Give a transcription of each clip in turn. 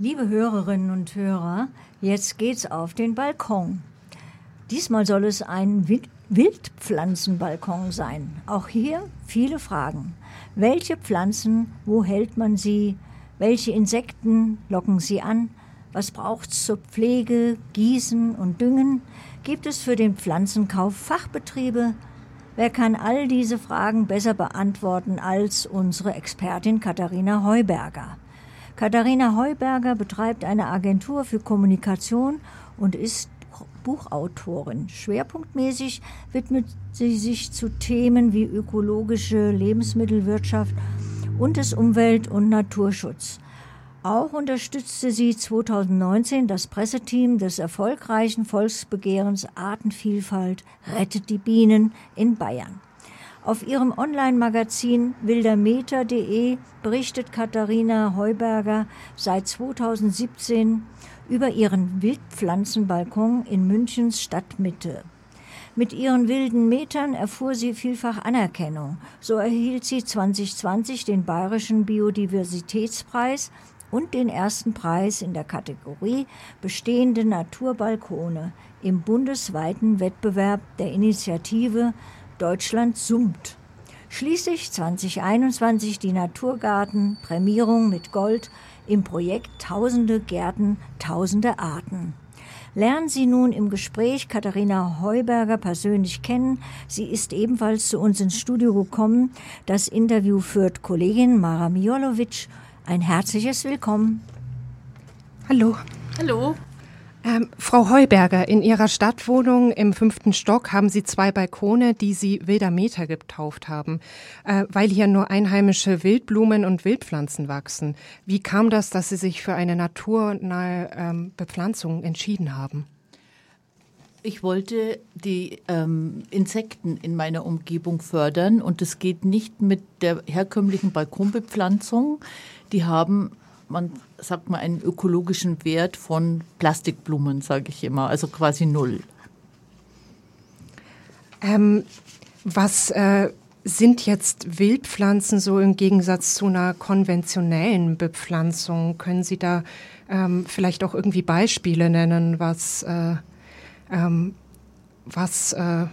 Liebe Hörerinnen und Hörer, jetzt geht's auf den Balkon. Diesmal soll es ein Wildpflanzenbalkon sein. Auch hier viele Fragen. Welche Pflanzen, wo hält man sie? Welche Insekten locken sie an? Was braucht's zur Pflege, Gießen und Düngen? Gibt es für den Pflanzenkauf Fachbetriebe? Wer kann all diese Fragen besser beantworten als unsere Expertin Katharina Heuberger? Katharina Heuberger betreibt eine Agentur für Kommunikation und ist Buchautorin. Schwerpunktmäßig widmet sie sich zu Themen wie ökologische Lebensmittelwirtschaft und des Umwelt- und Naturschutz. Auch unterstützte sie 2019 das Presseteam des erfolgreichen Volksbegehrens Artenvielfalt Rettet die Bienen in Bayern. Auf ihrem Online-Magazin wildermeter.de berichtet Katharina Heuberger seit 2017 über ihren Wildpflanzenbalkon in Münchens Stadtmitte. Mit ihren wilden Metern erfuhr sie vielfach Anerkennung. So erhielt sie 2020 den Bayerischen Biodiversitätspreis und den ersten Preis in der Kategorie Bestehende Naturbalkone im bundesweiten Wettbewerb der Initiative Deutschland summt. Schließlich 2021 die Naturgarten Prämierung mit Gold im Projekt Tausende Gärten, Tausende Arten. Lernen Sie nun im Gespräch Katharina Heuberger persönlich kennen. Sie ist ebenfalls zu uns ins Studio gekommen. Das Interview führt Kollegin Mara Mijolovic. Ein herzliches Willkommen. Hallo. Hallo. Ähm, Frau Heuberger, in Ihrer Stadtwohnung im fünften Stock haben Sie zwei Balkone, die Sie Wilder Meter getauft haben, äh, weil hier nur einheimische Wildblumen und Wildpflanzen wachsen. Wie kam das, dass Sie sich für eine naturnahe ähm, Bepflanzung entschieden haben? Ich wollte die ähm, Insekten in meiner Umgebung fördern und es geht nicht mit der herkömmlichen Balkonbepflanzung. Die haben man sagt mal, einen ökologischen Wert von Plastikblumen, sage ich immer, also quasi null. Ähm, was äh, sind jetzt Wildpflanzen so im Gegensatz zu einer konventionellen Bepflanzung? Können Sie da ähm, vielleicht auch irgendwie Beispiele nennen, was, äh, ähm, was äh,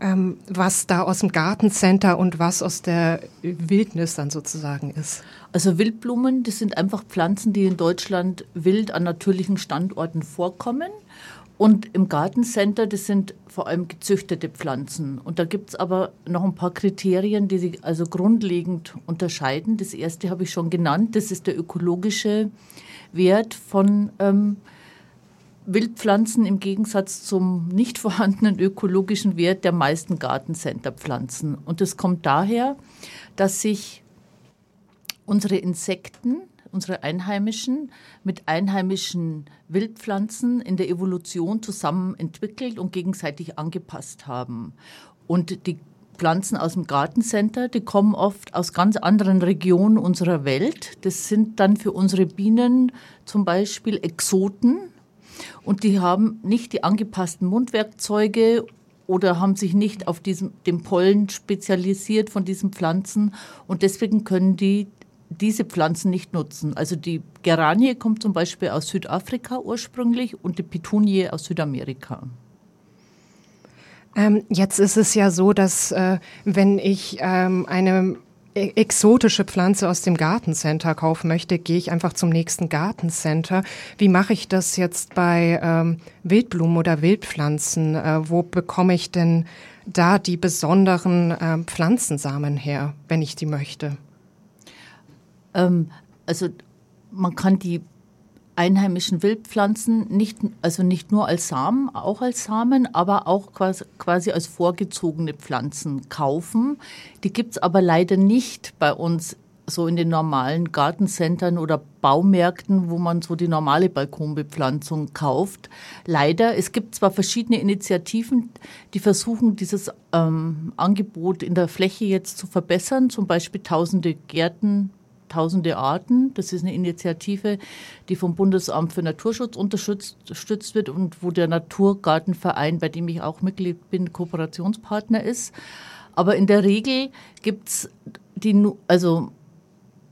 ähm, was da aus dem Gartencenter und was aus der Wildnis dann sozusagen ist. Also Wildblumen, das sind einfach Pflanzen, die in Deutschland wild an natürlichen Standorten vorkommen. Und im Gartencenter, das sind vor allem gezüchtete Pflanzen. Und da gibt es aber noch ein paar Kriterien, die sich also grundlegend unterscheiden. Das erste habe ich schon genannt, das ist der ökologische Wert von ähm, Wildpflanzen im Gegensatz zum nicht vorhandenen ökologischen Wert der meisten Gartencenterpflanzen. Und das kommt daher, dass sich unsere Insekten, unsere einheimischen, mit einheimischen Wildpflanzen in der Evolution zusammen entwickelt und gegenseitig angepasst haben. Und die Pflanzen aus dem Gartencenter, die kommen oft aus ganz anderen Regionen unserer Welt. Das sind dann für unsere Bienen zum Beispiel Exoten, und die haben nicht die angepassten Mundwerkzeuge oder haben sich nicht auf diesem, dem Pollen spezialisiert von diesen Pflanzen und deswegen können die diese Pflanzen nicht nutzen. Also die Geranie kommt zum Beispiel aus Südafrika ursprünglich und die Petunie aus Südamerika. Ähm, jetzt ist es ja so, dass äh, wenn ich ähm, eine exotische Pflanze aus dem Gartencenter kaufen möchte, gehe ich einfach zum nächsten Gartencenter. Wie mache ich das jetzt bei ähm, Wildblumen oder Wildpflanzen? Äh, wo bekomme ich denn da die besonderen äh, Pflanzensamen her, wenn ich die möchte? Ähm, also man kann die einheimischen Wildpflanzen nicht, also nicht nur als Samen, auch als Samen, aber auch quasi, als vorgezogene Pflanzen kaufen. Die gibt es aber leider nicht bei uns so in den normalen Gartencentern oder Baumärkten, wo man so die normale Balkonbepflanzung kauft. Leider, es gibt zwar verschiedene Initiativen, die versuchen, dieses ähm, Angebot in der Fläche jetzt zu verbessern, zum Beispiel tausende Gärten Tausende Arten. Das ist eine Initiative, die vom Bundesamt für Naturschutz unterstützt wird und wo der Naturgartenverein, bei dem ich auch Mitglied bin, Kooperationspartner ist. Aber in der Regel gibt es die, also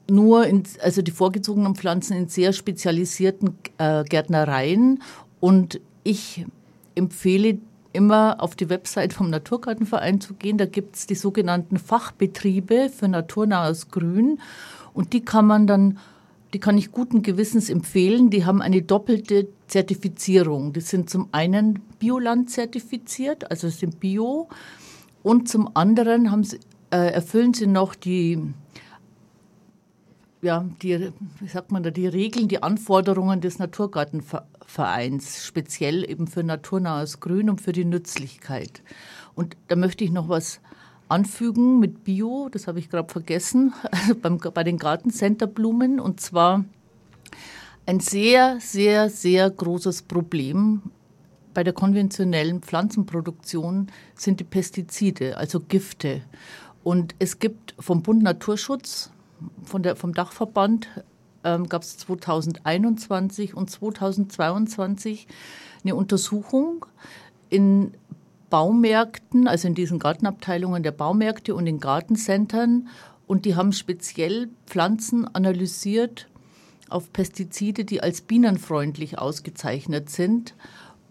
nur in, also die vorgezogenen Pflanzen in sehr spezialisierten äh, Gärtnereien. Und ich empfehle immer auf die Website vom Naturgartenverein zu gehen. Da gibt es die sogenannten Fachbetriebe für naturnahes Grün. Und die kann man dann, die kann ich guten Gewissens empfehlen. Die haben eine doppelte Zertifizierung. Die sind zum einen Bioland zertifiziert, also sind Bio. Und zum anderen haben sie, äh, erfüllen sie noch die ja, die, wie sagt man da, die Regeln, die Anforderungen des Naturgartenvereins, speziell eben für naturnahes Grün und für die Nützlichkeit. Und da möchte ich noch was anfügen mit Bio, das habe ich gerade vergessen, also beim, bei den Gartencenterblumen. Und zwar ein sehr, sehr, sehr großes Problem bei der konventionellen Pflanzenproduktion sind die Pestizide, also Gifte. Und es gibt vom Bund Naturschutz von der, vom Dachverband ähm, gab es 2021 und 2022 eine Untersuchung in Baumärkten, also in diesen Gartenabteilungen der Baumärkte und in Gartencentern. Und die haben speziell Pflanzen analysiert auf Pestizide, die als bienenfreundlich ausgezeichnet sind.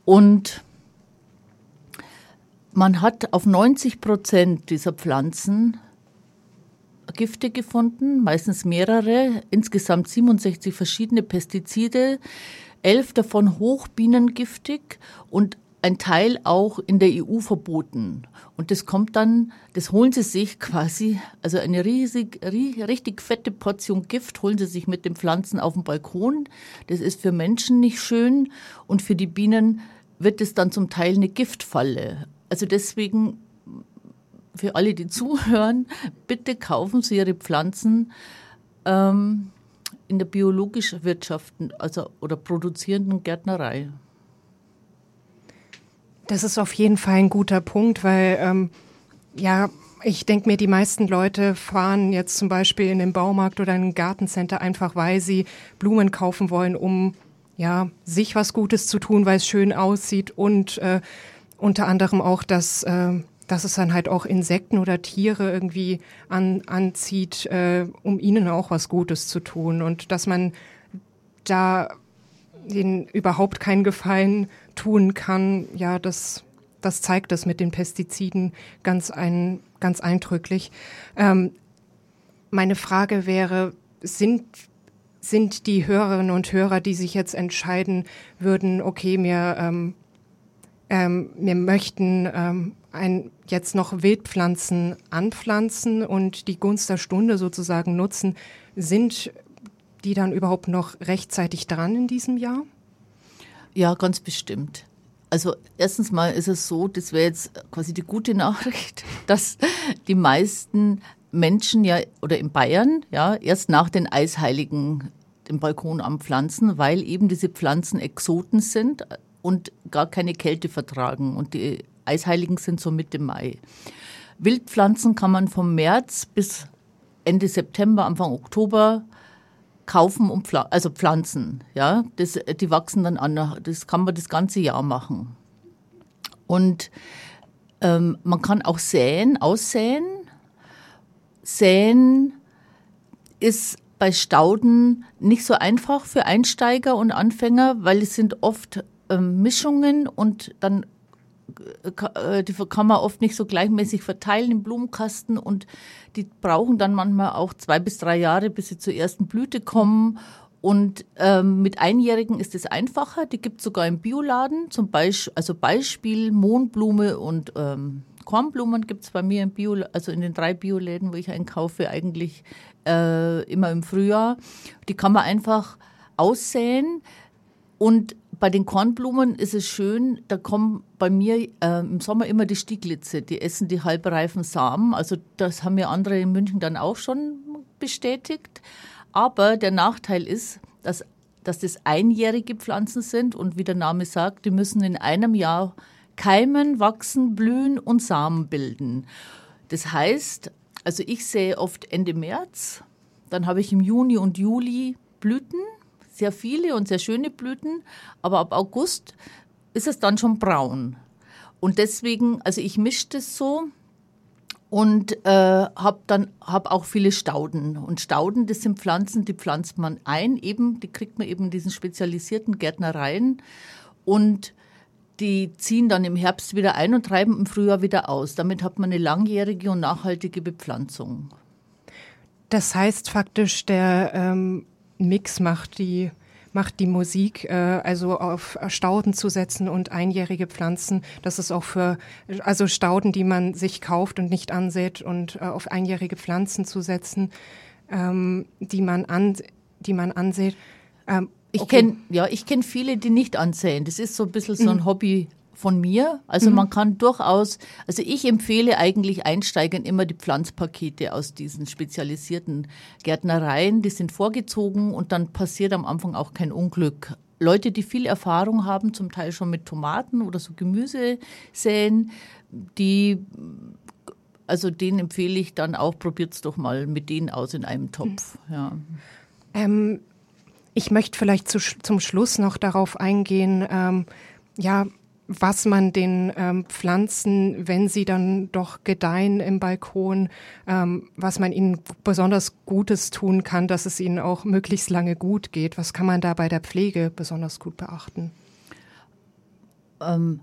Und man hat auf 90 Prozent dieser Pflanzen Gifte gefunden, meistens mehrere, insgesamt 67 verschiedene Pestizide, elf davon hochbienengiftig und ein Teil auch in der EU verboten. Und das kommt dann, das holen sie sich quasi, also eine riesig, richtig fette Portion Gift holen sie sich mit den Pflanzen auf dem Balkon. Das ist für Menschen nicht schön und für die Bienen wird es dann zum Teil eine Giftfalle. Also deswegen für alle, die zuhören, bitte kaufen Sie Ihre Pflanzen ähm, in der biologisch wirtschaften, also oder produzierenden Gärtnerei. Das ist auf jeden Fall ein guter Punkt, weil ähm, ja, ich denke mir, die meisten Leute fahren jetzt zum Beispiel in den Baumarkt oder in ein Gartencenter einfach, weil sie Blumen kaufen wollen, um ja sich was Gutes zu tun, weil es schön aussieht und äh, unter anderem auch das äh, dass es dann halt auch Insekten oder Tiere irgendwie an, anzieht, äh, um ihnen auch was Gutes zu tun. Und dass man da ihnen überhaupt keinen Gefallen tun kann, ja, das, das zeigt es mit den Pestiziden ganz, ein, ganz eindrücklich. Ähm, meine Frage wäre, sind sind die Hörerinnen und Hörer, die sich jetzt entscheiden würden, okay, mir ähm, ähm, wir möchten ähm, ein, jetzt noch Wildpflanzen anpflanzen und die Gunst der Stunde sozusagen nutzen. Sind die dann überhaupt noch rechtzeitig dran in diesem Jahr? Ja, ganz bestimmt. Also erstens mal ist es so, das wäre jetzt quasi die gute Nachricht, dass die meisten Menschen ja oder in Bayern ja erst nach den Eisheiligen den Balkon anpflanzen, weil eben diese Pflanzen Exoten sind, und gar keine Kälte vertragen. Und die Eisheiligen sind so Mitte Mai. Wildpflanzen kann man vom März bis Ende September, Anfang Oktober kaufen und pfl also pflanzen. Ja, das, die wachsen dann an. Das kann man das ganze Jahr machen. Und ähm, man kann auch säen, aussäen. Säen ist bei Stauden nicht so einfach für Einsteiger und Anfänger, weil es sind oft ähm, Mischungen und dann die kann man oft nicht so gleichmäßig verteilen im Blumenkasten und die brauchen dann manchmal auch zwei bis drei Jahre, bis sie zur ersten Blüte kommen. Und ähm, mit Einjährigen ist es einfacher. Die gibt es sogar im Bioladen. Zum Beispiel, also Beispiel Mohnblume und ähm, Kornblumen gibt es bei mir im Bio, also in den drei Bioläden, wo ich einkaufe, eigentlich äh, immer im Frühjahr. Die kann man einfach aussäen. Und bei den Kornblumen ist es schön, da kommen bei mir äh, im Sommer immer die Stieglitze, die essen die halbreifen Samen. Also das haben mir andere in München dann auch schon bestätigt. Aber der Nachteil ist, dass, dass das einjährige Pflanzen sind und wie der Name sagt, die müssen in einem Jahr keimen, wachsen, blühen und Samen bilden. Das heißt, also ich sehe oft Ende März, dann habe ich im Juni und Juli Blüten sehr viele und sehr schöne Blüten, aber ab August ist es dann schon braun. Und deswegen, also ich mische das so und äh, habe dann hab auch viele Stauden. Und Stauden, das sind Pflanzen, die pflanzt man ein, eben, die kriegt man eben in diesen spezialisierten Gärtnereien und die ziehen dann im Herbst wieder ein und treiben im Frühjahr wieder aus. Damit hat man eine langjährige und nachhaltige Bepflanzung. Das heißt faktisch, der ähm, Mix macht die macht die Musik, äh, also auf Stauden zu setzen und einjährige Pflanzen. Das ist auch für, also Stauden, die man sich kauft und nicht ansät und äh, auf einjährige Pflanzen zu setzen, ähm, die man an, die man ansät. Ähm, ich okay. kenne ja, ich kenne viele, die nicht ansäen. Das ist so ein bisschen so ein mhm. Hobby von mir. Also mhm. man kann durchaus, also ich empfehle eigentlich Einsteigern immer die Pflanzpakete aus diesen spezialisierten Gärtnereien. Die sind vorgezogen und dann passiert am Anfang auch kein Unglück. Leute, die viel Erfahrung haben, zum Teil schon mit Tomaten oder so Gemüse säen, die also den empfehle ich dann auch, probiert es doch mal mit denen aus in einem Topf. Ja. Ähm, ich möchte vielleicht zu, zum Schluss noch darauf eingehen, ähm, ja, was man den ähm, Pflanzen, wenn sie dann doch gedeihen im Balkon, ähm, was man ihnen besonders Gutes tun kann, dass es ihnen auch möglichst lange gut geht. Was kann man da bei der Pflege besonders gut beachten? Ähm,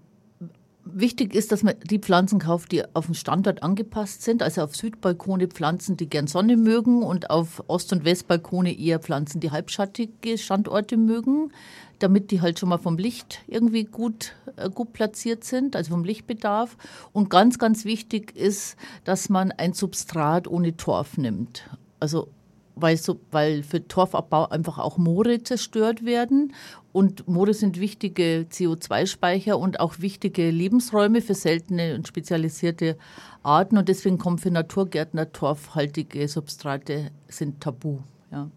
Wichtig ist, dass man die Pflanzen kauft, die auf den Standort angepasst sind. Also auf Südbalkone Pflanzen, die gern Sonne mögen und auf Ost- und Westbalkone eher Pflanzen, die halbschattige Standorte mögen, damit die halt schon mal vom Licht irgendwie gut, äh, gut platziert sind, also vom Lichtbedarf. Und ganz, ganz wichtig ist, dass man ein Substrat ohne Torf nimmt. Also weil, so, weil für Torfabbau einfach auch Moore zerstört werden. Und Moore sind wichtige CO2-Speicher und auch wichtige Lebensräume für seltene und spezialisierte Arten. Und deswegen kommen für Naturgärtner torfhaltige Substrate sind tabu. Ja.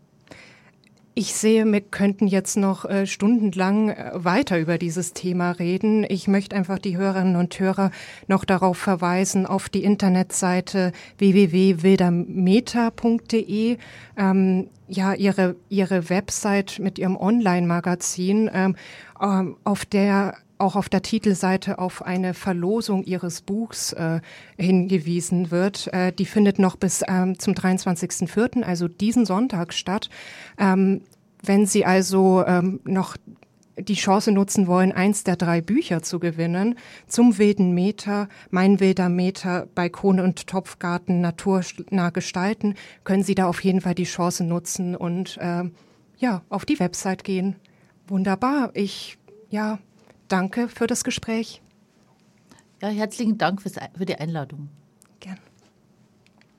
Ich sehe, wir könnten jetzt noch äh, stundenlang äh, weiter über dieses Thema reden. Ich möchte einfach die Hörerinnen und Hörer noch darauf verweisen, auf die Internetseite www.wildermeta.de. Ähm, ja, ihre, ihre Website mit ihrem Online-Magazin, ähm, ähm, auf der auch auf der Titelseite auf eine Verlosung ihres Buchs äh, hingewiesen wird. Äh, die findet noch bis ähm, zum 23.04., also diesen Sonntag statt. Ähm, wenn Sie also ähm, noch die Chance nutzen wollen, eins der drei Bücher zu gewinnen, zum wilden Meter, mein wilder Meter, Balkone und Topfgarten naturnah gestalten, können Sie da auf jeden Fall die Chance nutzen und äh, ja, auf die Website gehen. Wunderbar. Ich, ja, Danke für das Gespräch. Ja, herzlichen Dank für die Einladung.